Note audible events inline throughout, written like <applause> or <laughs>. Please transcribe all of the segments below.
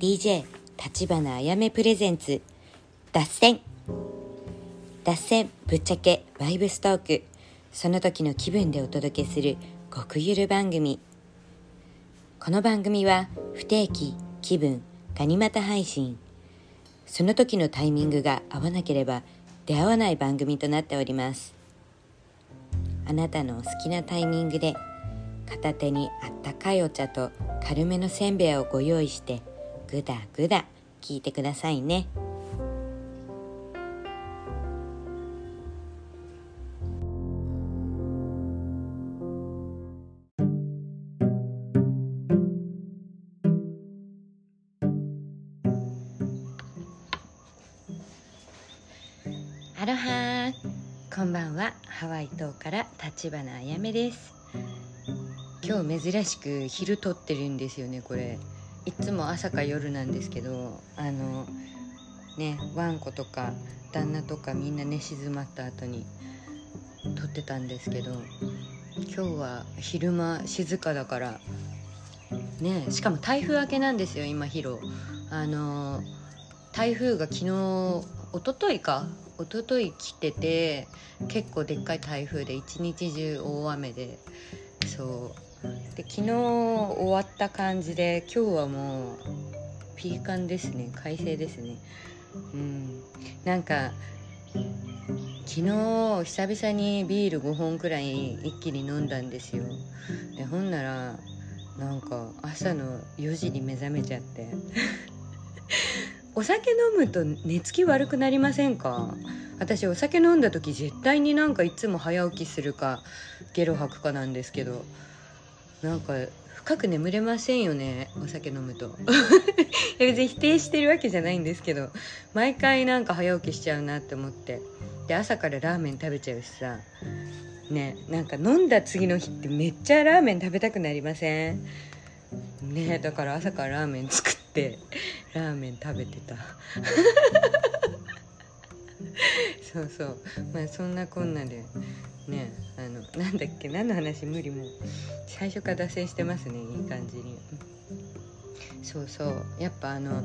DJ 立花あやめプレゼンツ脱線。脱線ぶっちゃけバイブストーク。その時の気分でお届けする極ゆる番組。この番組は不定期気分ガニ股配信。その時のタイミングが合わなければ出会わない番組となっております。あなたのお好きなタイミングで片手にあったかいお茶と軽めのせんべいをご用意してぐだぐだ聞いてくださいね。アロハこんばんは。ハワイ島から立花あやめです。今日珍しく昼撮ってるんですよねこれ。いつも朝か夜なんですけどあのねワンコとか旦那とかみんな寝静まった後に撮ってたんですけど今日は昼間静かだからねしかも台風明けなんですよ今ヒロ。あの台風が昨日一昨日か一昨日来てて結構でっかい台風で一日中大雨でそう。で昨日終わった感じで今日はもうピーカンですね。快晴ですね。うん。なんか昨日久々にビール5本くらい一気に飲んだんですよ。でほんならなんか朝の4時に目覚めちゃって。<laughs> お酒飲むと寝つき悪くなりませんか？私お酒飲んだ時絶対になんかいつも早起きするかゲロ吐くかなんですけど。なんか深く眠れませんよねお酒飲むと。<laughs> 別に否定してるわけじゃないんですけど毎回なんか早起きしちゃうなって思って。で朝からラーメン食べちゃうしさ。ねなんか飲んだ次の日ってめっちゃラーメン食べたくなりません？ねだから朝からラーメン作ってラーメン食べてた。<laughs> そうそう。まあそんなこんなでねあのなんだっけ何の話？無理も最初から脱線してますねいい感じに。そうそう。やっぱあの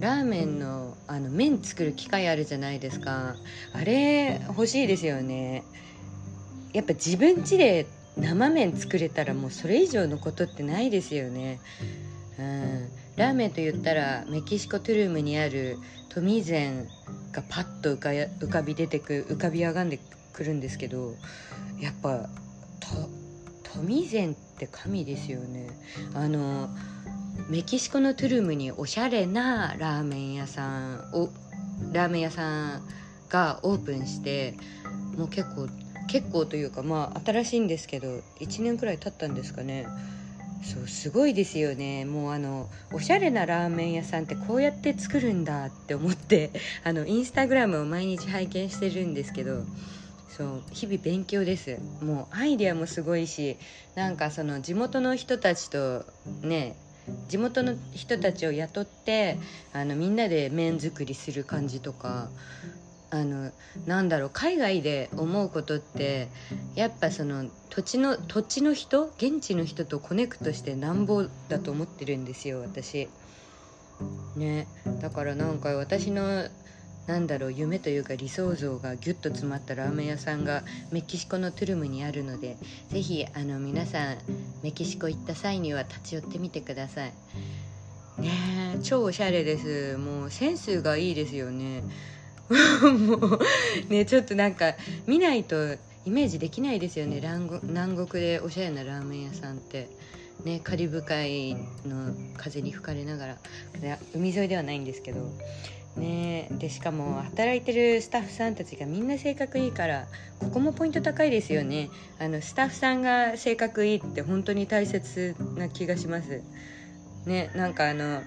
ラーメンのあの麺作る機械あるじゃないですか。あれ欲しいですよね。やっぱ自分家で生麺作れたらもうそれ以上のことってないですよね。うん。ラーメンと言ったらメキシコトゥルームにあるトミゼンがパッと浮か浮かび出てく浮かび上がんでくるんですけどやっぱトトミーゼンって神ですよね。あのメキシコのトゥルムにおしゃれなラーメン屋さんをラーメン屋さんがオープンしてもう結構結構というかまあ新しいんですけど1年くらい経ったんですかね。そうすごいですよね。もうあのおしゃれなラーメン屋さんってこうやって作るんだって思ってあのインスタグラムを毎日拝見してるんですけどそう日々勉強ですもうアイデアもすごいしなんかその地元の人たちとね地元の人たちを雇ってあのみんなで麺作りする感じとかあのなんだろう海外で思うことってやっぱその土地の土地の人現地の人とコネクトしてなんぼだと思ってるんですよ私。ねだからなんか私のなんだろう夢というか理想像がギュッと詰まったラーメン屋さんがメキシコのトゥルムにあるのでぜひあの皆さんメキシコ行った際には立ち寄ってみてください。ねえ超おしゃれです。もうセンスがいいですよね。<laughs> もうねちょっとなんか見ないとイメージできないですよね。南国でおしゃれなラーメン屋さんって。ねカリブ海の風に吹かれながら。海沿いではないんですけど。ね。でしかも働いてるスタッフさんたちがみんな性格いいからここもポイント高いですよね。あのスタッフさんが性格いいって本当に大切な気がします。ねなんかあの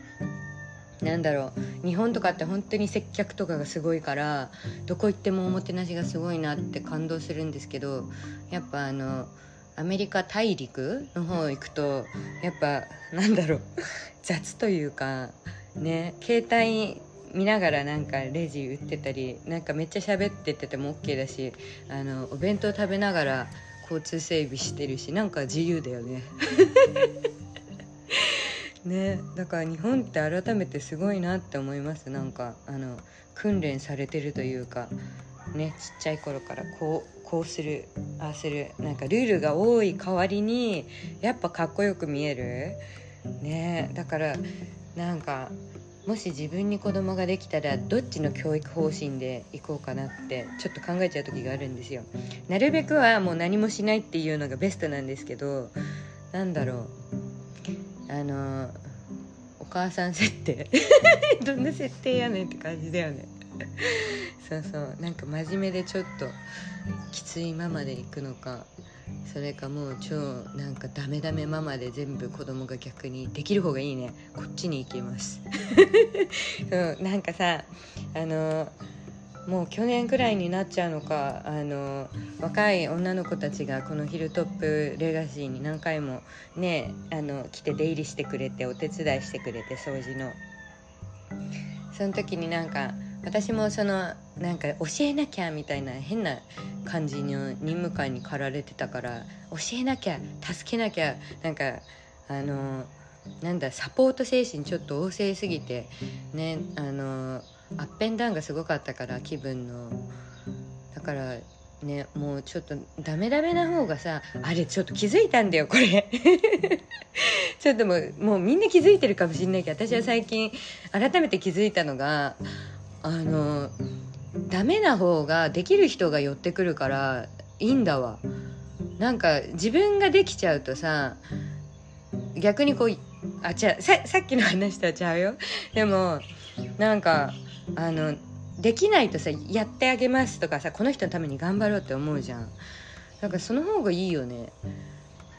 なんだろう。日本とかって本当に接客とかがすごいからどこ行ってもおもてなしがすごいなって感動するんですけどやっぱあのアメリカ大陸の方行くとやっぱなんだろう。<laughs> 雑というかね携帯見ながらなんかレジ売ってたりなんかめっちゃ喋っててても OK だしあのお弁当食べながら交通整備してるしなんか自由だよね。<laughs> ねだから日本って改めてすごいなって思います。なんかあの訓練されてるというかねちっちゃい頃からこうこうするああするなんかルールが多い代わりにやっぱかっこよく見える。ねだからなんかもし自分に子供ができたらどっちの教育方針でいこうかなってちょっと考えちゃう時があるんですよ。なるべくはもう何もしないっていうのがベストなんですけどなんだろう。あのお母さん設定。<laughs> どんな設定やねんって感じだよね。そうそう。なんか真面目でちょっときついままで行くのかそれかもう超なんかダメダメママで全部子供が逆にできる方がいいね。こっちに行きます。<laughs> そうなんかさあのもう去年くらいになっちゃうのかあの若い女の子たちがこのヒルトップレガシーに何回もねあの来て出入りしてくれてお手伝いしてくれて掃除の。その時になんか私もそのなんか教えなきゃみたいな変な感じの任務感に駆られてたから教えなきゃ助けなきゃなんかあのなんだサポート精神ちょっと旺盛すぎてねあのアップンダウンがすごかったから気分の。だからねもうちょっとダメダメな方がさあれちょっと気づいたんだよこれ。<laughs> ちょっともうもうみんな気づいてるかもしれないけど私は最近改めて気づいたのがあのダメな方ができる人が寄ってくるからいいんだわ。なんか自分ができちゃうとさ逆にこうあ違うささっきの話とはちゃうよ。でもなんかあのできないとさやってあげますとかさこの人のために頑張ろうって思うじゃん。なんかその方がいいよね。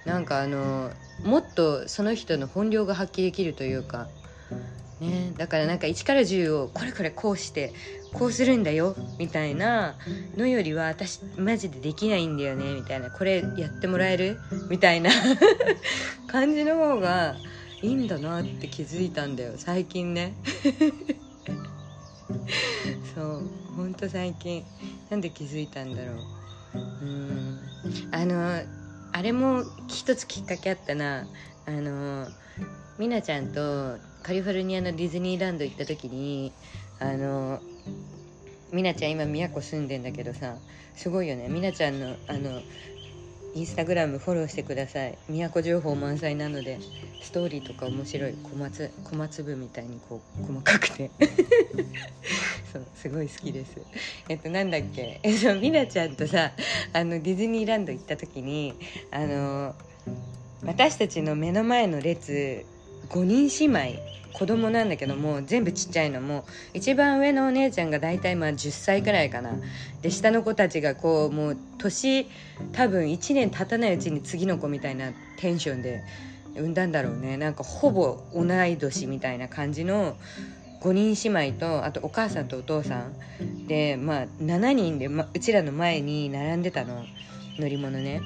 なんかあのもっとその人の本領が発揮できるというか。ね、だからなんか1から10をこれこれこうしてこうするんだよみたいなのよりは私マジでできないんだよねみたいな。これやってもらえる？みたいな。<laughs> 感じの方がいいんだなって気づいたんだよ。最近ね。<laughs> そう。ほんと最近。なんで気づいたんだろう。うん。あのあれも一つきっかけあったな。あのみなちゃんとカリフォルニアのディズニーランド行った時にあのみなちゃん今宮古住んでんだけどさすごいよね。みなちゃんのあのインスタグラムフォローしてください。宮古情報満載なのでストーリーとか面白い。小松小松部みたいにこう細かくて。<laughs> そうすごい好きです。えっとなんだっけ？えっとみなちゃんとさあのディズニーランド行った時にあの私たちの目の前の列5人姉妹。子供なんだけども全部ちっちゃいのも一番上のお姉ちゃんが大体まあ10歳くらいかな。で下の子たちがこうもう年多分1年経たないうちに次の子みたいなテンションで産んだんだろうね。なんかほぼ同い年みたいな感じの5人姉妹とあとお母さんとお父さん。でまあ7人で、ま、うちらの前に並んでたの。乗り物ね。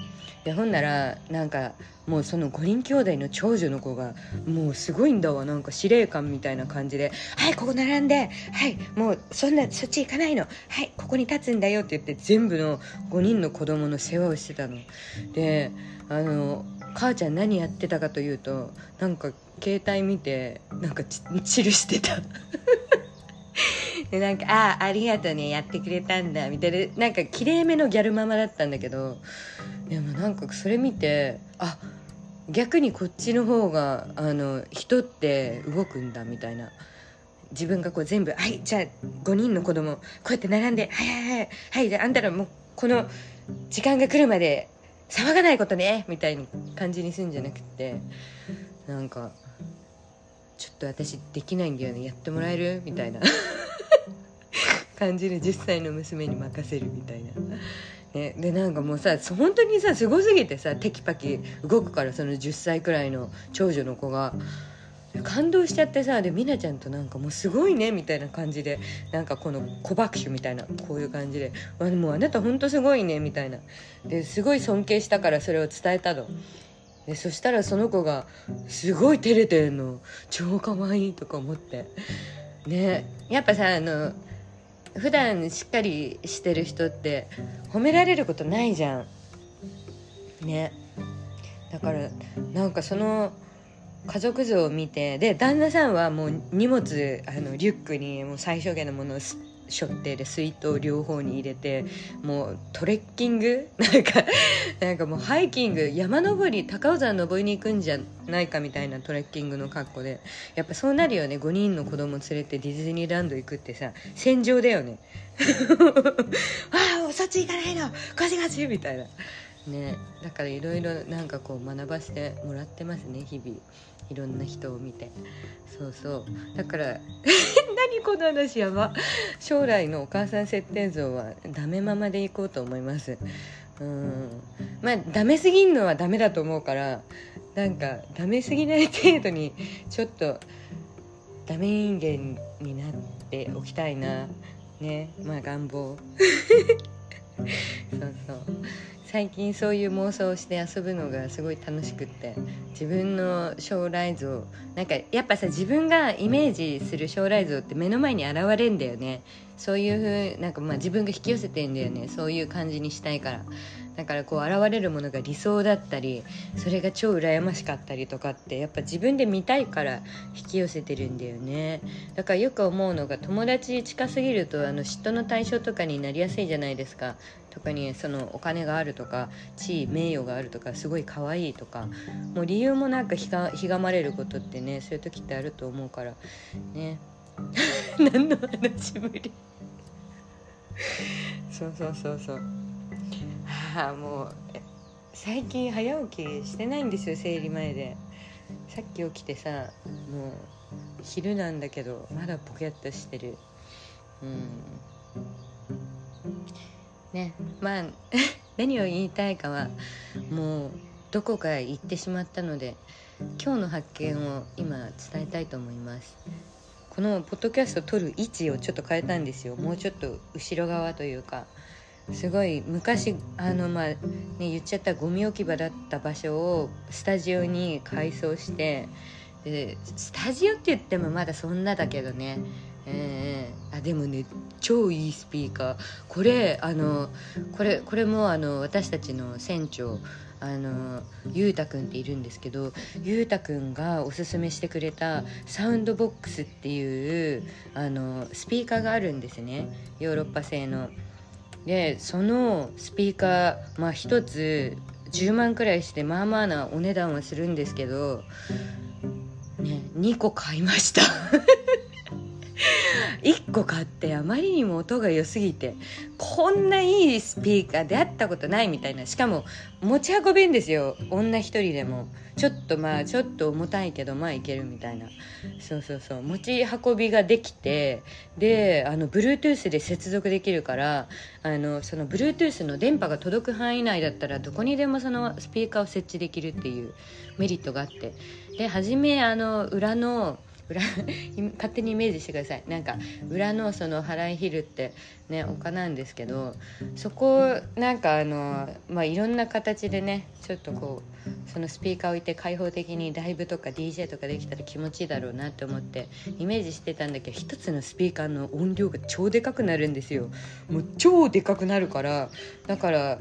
でほんならなんかもうその5人兄弟の長女の子がもうすごいんだわ。なんか司令官みたいな感じで「はいここ並んではいもうそんなそっち行かないの。はいここに立つんだよ」って言って全部の5人の子供の世話をしてたの。であの母ちゃん何やってたかというとなんか携帯見てなんかチルしてた。でなんか「ああありがとうねやってくれたんだ」みたいな。なんかきれいめのギャルママだったんだけどでもなんかそれ見てあ逆にこっちの方があの人って動くんだみたいな。自分がこう全部「はいじゃあ5人の子供こうやって並んではいはいはいはいじゃああんたらもうこの時間が来るまで騒がないことね」みたいな感じにするんじゃなくてなんか「ちょっと私できないんだよねやってもらえる?」みたいな。感じで10歳の娘に任せるみたいな。ね、でなんかもうさ本当にさすごすぎてさテキパキ動くからその10歳くらいの長女の子が。感動しちゃってさで美奈ちゃんとなんかもうすごいねみたいな感じでなんかこの小爆笑みたいなこういう感じで「あもうあなたほんとすごいね」みたいな。ですごい尊敬したからそれを伝えたの。でそしたらその子が「すごい照れてんの。超かわいい」とか思って。ね。やっぱさあの普段しっかりしてる人って褒められることないじゃん。ね。だからなんかその家族像を見てで旦那さんはもう荷物あのリュックにもう最小限のものを背負ってで水筒両方に入れてもうトレッキング？<laughs> なんかなんかもうハイキング？山登り高尾山登りに行くんじゃないかみたいなトレッキングの格好で。やっぱそうなるよね。5人の子供連れてディズニーランド行くってさ戦場だよね。<laughs> ああそっち行かないの！ガチガチみたいな。ね。だからいろいろなんかこう学ばせてもらってますね日々いろんな人を見て。そうそう。だから <laughs> 何この話やば。将来のお母さん設定像はダメママでいこうと思います。うん。まあダメすぎんのはダメだと思うからなんかダメすぎない程度にちょっとダメ人間になっておきたいな。ね。まあ願望。<laughs> そうそう最近そういう妄想をして遊ぶのがすごい楽しくって自分の将来像なんかやっぱさ自分がイメージする将来像って目の前に現れるんだよね。そういうふうなんかまあ自分が引き寄せてんだよね。そういう感じにしたいから。だからこう現れるものが理想だったりそれが超羨ましかったりとかってやっぱ自分で見たいから引き寄せてるんだよね。だからよく思うのが友達近すぎるとあの嫉妬の対象とかになりやすいじゃないですか。特にそのお金があるとか地位名誉があるとかすごい可愛いとかもう理由もなくひがひがまれることってねそういう時ってあると思うからね。<laughs> 何の話ぶり。<laughs> そうそうそうそう。ああもう最近早起きしてないんですよ生理前で。さっき起きてさもう昼なんだけどまだポケッとしてる。うんね。まあ <laughs> 何を言いたいかはもうどこかへ行ってしまったので今日の発見を今伝えたいと思います。このポッドキャスト撮る位置をちょっと変えたんですよ。もうちょっと後ろ側というかすごい昔あのまあね言っちゃったゴミ置き場だった場所をスタジオに改装してでスタジオって言ってもまだそんなだけどね。えー、あでもね超いいスピーカー。これあのこれこれもあの私たちの船長あのゆうたくんっているんですけどゆうたくんがおすすめしてくれたサウンドボックスっていうあのスピーカーがあるんですね。ヨーロッパ製の。でそのスピーカーまあ1つ10万くらいしてまあまあなお値段はするんですけどね2個買いました。<laughs> 1個買ってあまりにも音が良すぎてこんないいスピーカー出会ったことないみたいなしかも持ち運べんですよ。女一人でも。ちょっとまあちょっと重たいけどまあいけるみたいな。そうそうそう。持ち運びができてであの Bluetooth で接続できるからあのその Bluetooth の電波が届く範囲内だったらどこにでもそのスピーカーを設置できるっていうメリットがあって。で初めあの裏の裏勝手にイメージしてください。なんか裏のその払いヒルってね丘なんですけどそこなんかあのまあいろんな形でねちょっとこうそのスピーカー置いて開放的にライブとか DJ とかできたら気持ちいいだろうなって思ってイメージしてたんだけど一つのスピーカーの音量が超でかくなるんですよ。もう超でかくなるからだから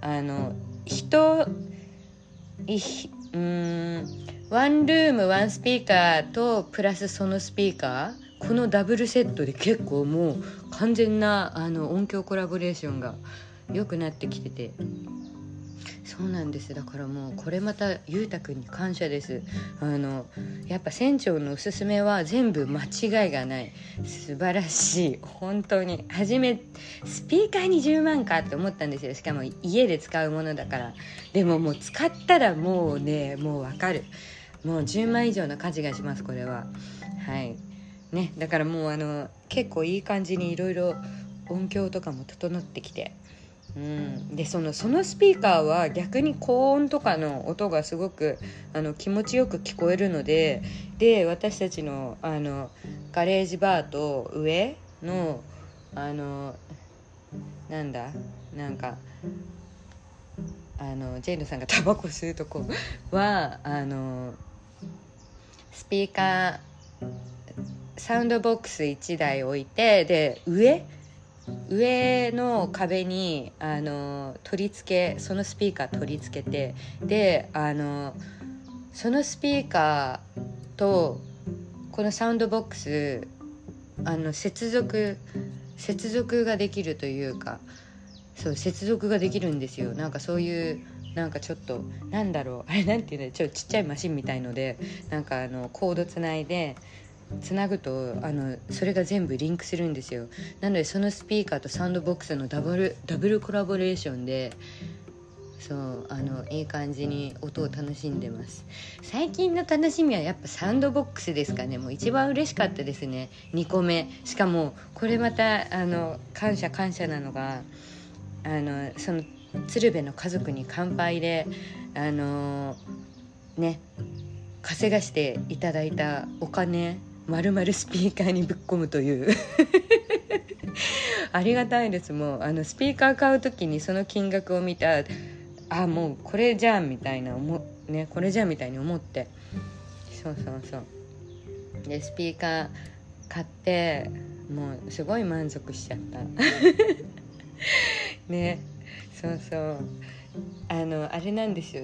あの人いうんワンルームワンスピーカーとプラスそのスピーカーこのダブルセットで結構もう完全なあの音響コラボレーションが良くなってきてて。そうなんです。だからもうこれまたゆうたくんに感謝です。あのやっぱ船長のおすすめは全部間違いがない。素晴らしい。本当に。初めスピーカーに10万かって思ったんですよ。しかも家で使うものだから。でももう使ったらもうねもうわかる。もう10万以上の価値がしますこれは。はい。ねだからもうあの結構いい感じにいろいろ音響とかも整ってきて。うん、でそのそのスピーカーは逆に高音とかの音がすごくあの気持ちよく聞こえるのでで私たちのあのガレージバーと上のあのなんだなんかあのジェイドさんがタバコ吸うとこはあのスピーカーサウンドボックス1台置いてで上上の壁にあの取り付けそのスピーカー取り付けてであのそのスピーカーとこのサウンドボックスあの接続接続ができるというかそう接続ができるんですよ。なんかそういうなんかちょっとなんだろう <laughs> あれなんていうのちょっとちっちゃいマシンみたいのでなんかあのコードつないでつなぐとあのそれが全部リンクするんですよ。なのでそのスピーカーとサウンドボックスのダブルダブルコラボレーションでそうあのいい感じに音を楽しんでます。最近の楽しみはやっぱサウンドボックスですかね。もう一番嬉しかったですね。2個目。しかもこれまたあの感謝感謝なのがあのその鶴瓶の家族に乾杯であのね稼がしていただいたお金まるまるスピーカーにぶっ込むという。<laughs> ありがたいです。もうあのスピーカー買う時にその金額を見たあもうこれじゃんみたいな思ねこれじゃんみたいに思って。そうそうそう。でスピーカー買ってもうすごい満足しちゃった。<laughs> ね。そうそう。あのあれなんですよ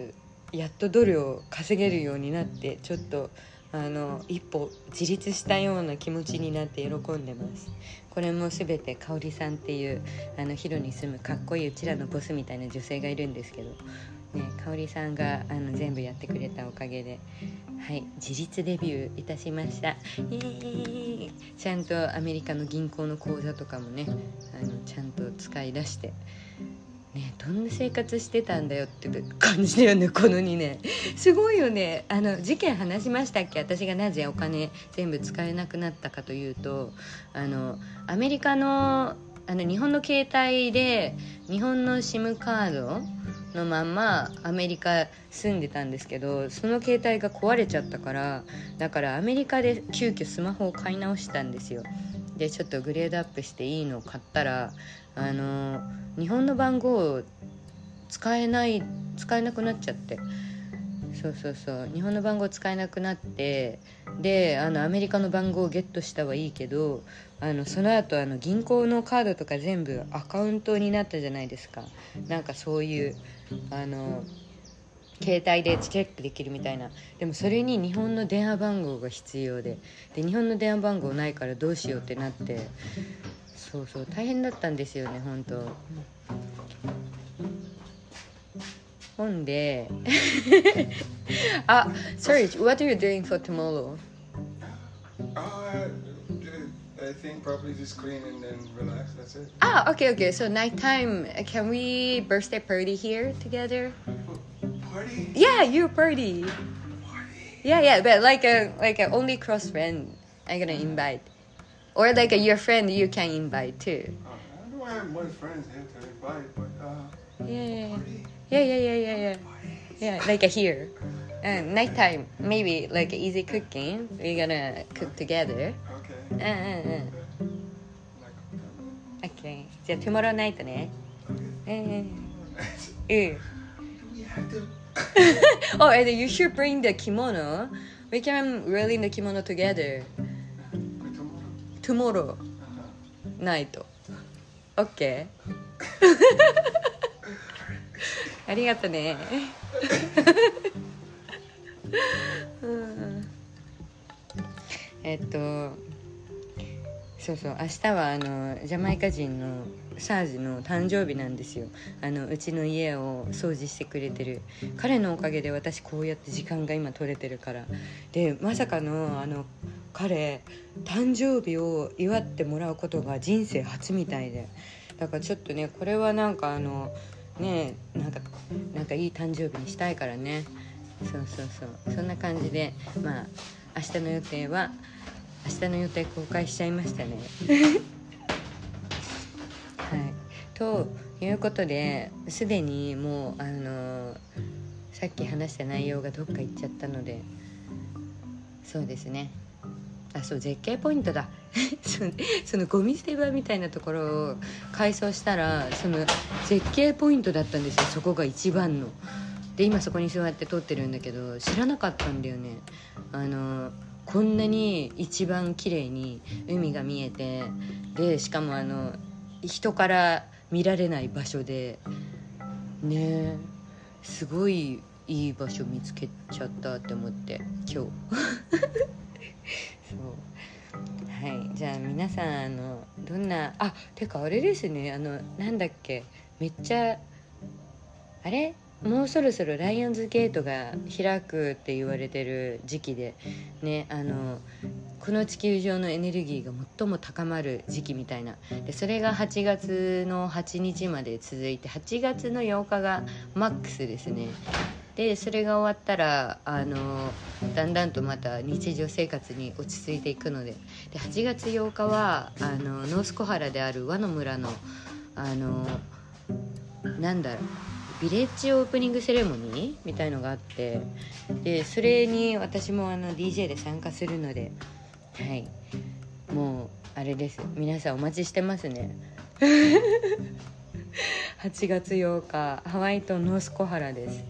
やっとドルを稼げるようになってちょっとあの一歩自立したような気持ちになって喜んでますこれも全て香織さんっていうあのヒロに住むかっこいいうちらのボスみたいな女性がいるんですけど、ね、香織さんがあの全部やってくれたおかげではい自立デビューいたしましたイエちゃんとアメリカの銀行の口座とかもねあのちゃんと使い出してねどんな生活してたんだよって感じだよねこの2年。すごいよね。あの事件話しましたっけ？私がなぜお金全部使えなくなったかというとあのアメリカのあの日本の携帯で日本の SIM カードのまんまアメリカ住んでたんですけどその携帯が壊れちゃったからだからアメリカで急遽スマホを買い直したんですよ。でちょっとグレードアップしていいのを買ったらあの日本の番号使えない使えなくなっちゃって。そうそうそう。日本の番号使えなくなってであのアメリカの番号をゲットしたはいいけどあのその後あの銀行のカードとか全部アカウントになったじゃないですか。なんかそういうあの携帯でチェックできるみたいなでもそれに日本の電話番号が必要でで日本の電話番号ないからどうしようってなってそうそう大変だったんですよね本当ほんであ Serge what are you doing for tomorrow? Uh, I think probably just clean and then relax. That's it. Ah okay okay so nighttime can we birthday party here together? Party. Yeah you party Party. Yeah yeah but like a like a only close friend I'm gonna invite or like a, your friend you can invite too Uh, I don't have much friends here to invite, but uh, Yeah party. yeah yeah yeah yeah yeah Party. Yeah, like a here. And nighttime, maybe like easy cooking. We're gonna cook together. Okay. うんうんうん。 Like, OK。じゃあ、tomorrow night ね。 okay. うんうん。うん。 Do we have to? oh, and you should bring the kimono. We can wear in the kimono together. Tomorrow? Tomorrow night. OK? ありがとね。うんえっとそうそう明日はあのジャマイカ人のサージの誕生日なんですよ。あのうちの家を掃除してくれてる。彼のおかげで私こうやって時間が今取れてるから。でまさかのあの彼誕生日を祝ってもらうことが人生初みたいで。だからちょっとねこれはなんかあのねなんかなんかいい誕生日にしたいからね。そうそうそう。そんな感じでまあ明日の予定は明日の予定公開しちゃいましたね。ということですでにもうあのさっき話した内容がどっか行っちゃったのでそうですね。あそう絶景ポイントだ。<laughs> そのゴミ捨て場みたいなところを改装したらその絶景ポイントだったんですよそこが一番の。で今そこに座って撮ってるんだけど知らなかったんだよね。あのこんなに一番綺麗に海が見えてでしかもあの人から見られない場所で。ねえ。すごいいい場所見つけちゃったって思って今日。<laughs> そう。はい。じゃあ皆さんあのどんなあてかあれですね。あのなんだっけ。めっちゃあれ？もうそろそろライオンズゲートが開くって言われてる時期でねあのこの地球上のエネルギーが最も高まる時期みたいな。でそれが8月の8日まで続いて8月の8日がマックスですね。でそれが終わったらあのだんだんとまた日常生活に落ち着いていくので。で8月8日はあのノース小原である和の村のあのなんだろう。ビレッジオープニングセレモニーみたいのがあってでそれに私もあの DJ で参加するのではい。もうあれです。皆さんお待ちしてますね。<laughs> 8月8日ハワイ島ノースコハラです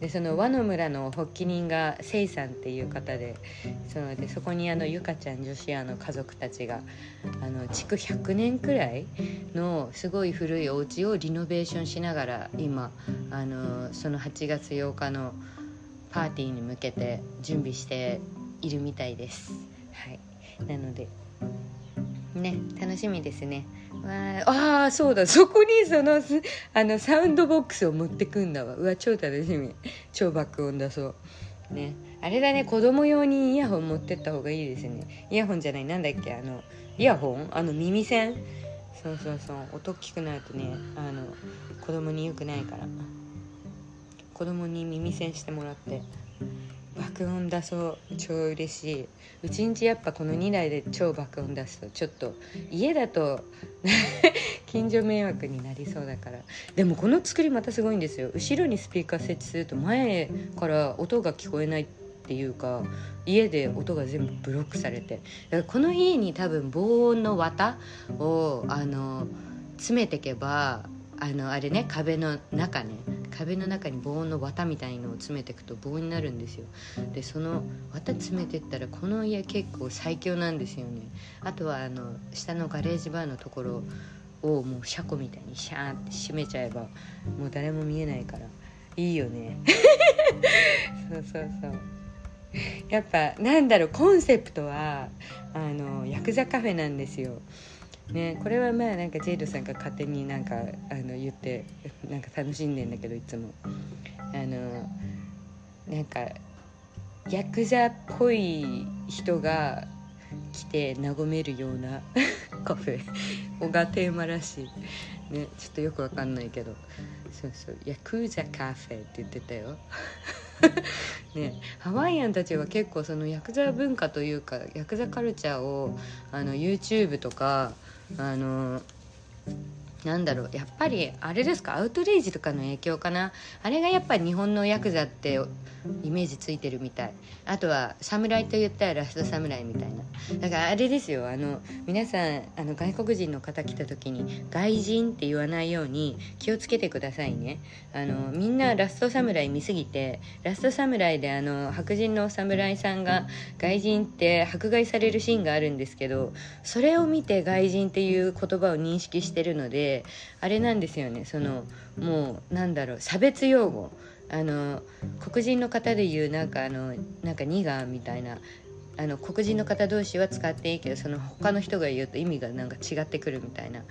でその和の村の発起人がせいさんっていう方でそのでそこにあのゆかちゃん女子アの家族たちがあの築100年くらいのすごい古いお家をリノベーションしながら今あのその8月8日のパーティーに向けて準備しているみたいです。はい、なのでね楽しみですね。わああそうだ。そこにそのあのサウンドボックスを持ってくんだわ。うわ超楽しみ。超爆音だそう。ね。あれだね子供用にイヤホン持ってった方がいいですね。イヤホンじゃないなんだっけあのイヤホン？あの耳栓？そうそうそう。音大きくなるとね。あの子供に良くないから。子供に耳栓してもらって。爆音出そう超嬉しい。うちんちやっぱこの2台で超爆音出すとちょっと家だと <laughs> 近所迷惑になりそうだから。でもこの作りまたすごいんですよ。後ろにスピーカー設置すると前から音が聞こえないっていうか家で音が全部ブロックされて。だからこの家に多分防音の綿をあの詰めてけばあのあれね壁の中ね壁の中に防音の綿みたいのを詰めていくと防音になるんですよ。でその綿詰めてったらこの家結構最強なんですよね。あとはあの下のガレージバーのところをもう車庫みたいにシャーって閉めちゃえばもう誰も見えないからいいよね。<laughs> そうそうそう。やっぱなんだろうコンセプトはあのヤクザカフェなんですよね、これはまあなんかジェイドさんが勝手になんかあの言ってなんか楽しんでんだけどいつも。あのなんかヤクザっぽい人が来て和めるような <laughs> カフェ。がテーマらしい。ねちょっとよくわかんないけど。そうそう。ヤクザカフェって言ってたよ。<laughs> ね、ハワイアンたちは結構そのヤクザ文化というかヤクザカルチャーをあの YouTube とかあのなんだろうやっぱりあれですかアウトレイジとかの影響かな。あれがやっぱり日本のヤクザってイメージついてるみたい。あとは侍と言ったらラスト侍みたいな。だからあれですよ。あの皆さんあの外国人の方来た時に外人って言わないように気をつけてくださいね。あのみんなラスト侍見すぎてラスト侍であの白人のお侍さんが外人って迫害されるシーンがあるんですけどそれを見て外人っていう言葉を認識してるのであれなんですよね。そのもうなんだろう差別用語。あの黒人の方で言うなんかあのなんかニガーみたいなあの黒人の方同士は使っていいけどその他の人が言うと意味がなんか違ってくるみたいな。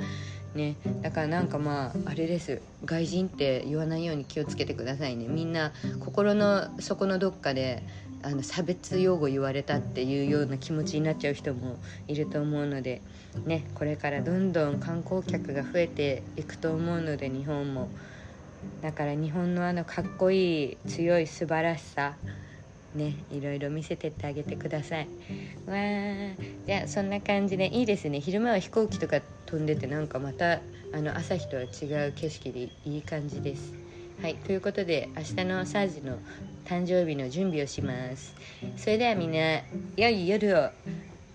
ね。だからなんかまああれです。外人って言わないように気をつけてくださいね。みんな心の底のどっかであの差別用語言われたっていうような気持ちになっちゃう人もいると思うのでねこれからどんどん観光客が増えていくと思うので日本も。だから日本のあのかっこいい強い素晴らしさねいろいろ見せてってあげてください。わー。じゃあそんな感じでいいですね。昼間は飛行機とか飛んでてなんかまたあの朝日とは違う景色でいい感じです。はい。ということで明日のサージの誕生日の準備をします。それではみんな良い夜を。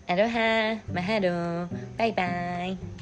アロハ。マハロバイバイ。